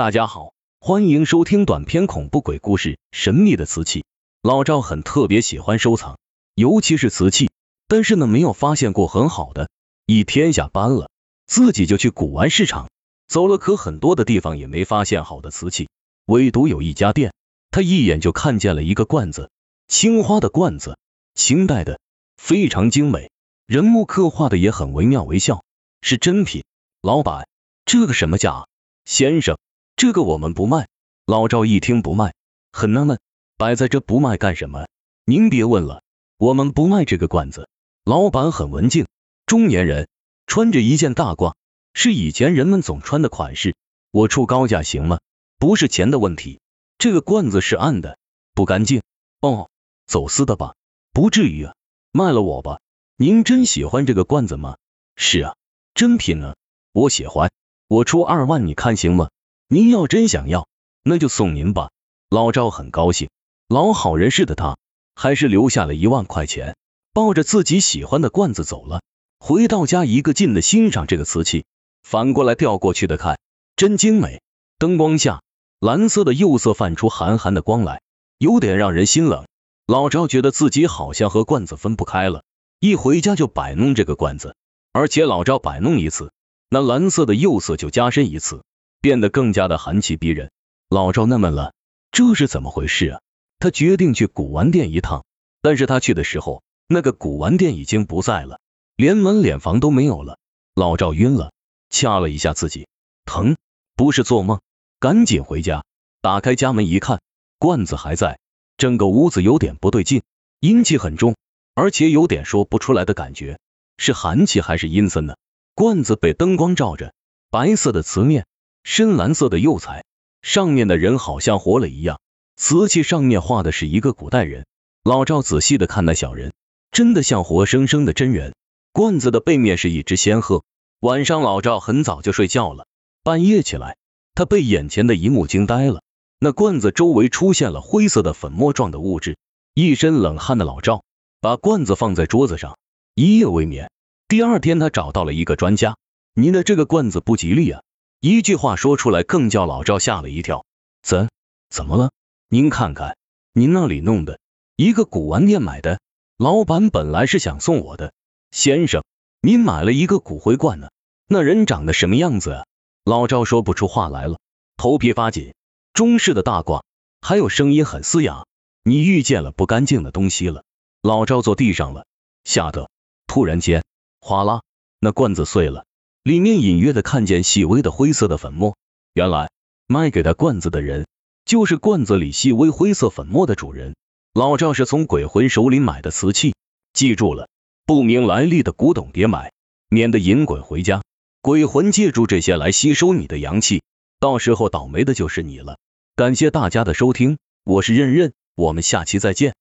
大家好，欢迎收听短篇恐怖鬼故事《神秘的瓷器》。老赵很特别喜欢收藏，尤其是瓷器，但是呢没有发现过很好的。一天下班了，自己就去古玩市场走了，可很多的地方也没发现好的瓷器，唯独有一家店，他一眼就看见了一个罐子，青花的罐子，清代的，非常精美，人物刻画的也很惟妙惟肖，是真品。老板，这个什么价？先生，这个我们不卖。老赵一听不卖，很纳闷，摆在这不卖干什么？您别问了，我们不卖这个罐子。老板很文静，中年人，穿着一件大褂，是以前人们总穿的款式。我出高价行吗？不是钱的问题，这个罐子是暗的，不干净。哦，走私的吧？不至于啊，卖了我吧。您真喜欢这个罐子吗？是啊，真品啊。我喜欢，我出二万，你看行吗？您要真想要，那就送您吧。老赵很高兴，老好人似的他，还是留下了一万块钱，抱着自己喜欢的罐子走了。回到家，一个劲的欣赏这个瓷器，反过来调过去的看，真精美。灯光下，蓝色的釉色泛出寒寒的光来，有点让人心冷。老赵觉得自己好像和罐子分不开了，一回家就摆弄这个罐子，而且老赵摆弄一次。那蓝色的釉色就加深一次，变得更加的寒气逼人。老赵纳闷了，这是怎么回事啊？他决定去古玩店一趟，但是他去的时候，那个古玩店已经不在了，连门脸房都没有了。老赵晕了，掐了一下自己，疼，不是做梦，赶紧回家，打开家门一看，罐子还在，整个屋子有点不对劲，阴气很重，而且有点说不出来的感觉，是寒气还是阴森呢？罐子被灯光照着，白色的瓷面，深蓝色的釉彩，上面的人好像活了一样。瓷器上面画的是一个古代人。老赵仔细的看那小人，真的像活生生的真人。罐子的背面是一只仙鹤。晚上老赵很早就睡觉了，半夜起来，他被眼前的一幕惊呆了。那罐子周围出现了灰色的粉末状的物质。一身冷汗的老赵把罐子放在桌子上，一夜未眠。第二天，他找到了一个专家。您的这个罐子不吉利啊！一句话说出来，更叫老赵吓了一跳。怎怎么了？您看看，您那里弄的，一个古玩店买的。老板本来是想送我的，先生，您买了一个骨灰罐呢？那人长得什么样子啊？老赵说不出话来了，头皮发紧。中式的大褂，还有声音很嘶哑。你遇见了不干净的东西了。老赵坐地上了，吓得突然间。哗啦，那罐子碎了，里面隐约的看见细微的灰色的粉末。原来卖给他罐子的人，就是罐子里细微灰色粉末的主人。老赵是从鬼魂手里买的瓷器，记住了，不明来历的古董别买，免得引鬼回家。鬼魂借助这些来吸收你的阳气，到时候倒霉的就是你了。感谢大家的收听，我是任任，我们下期再见。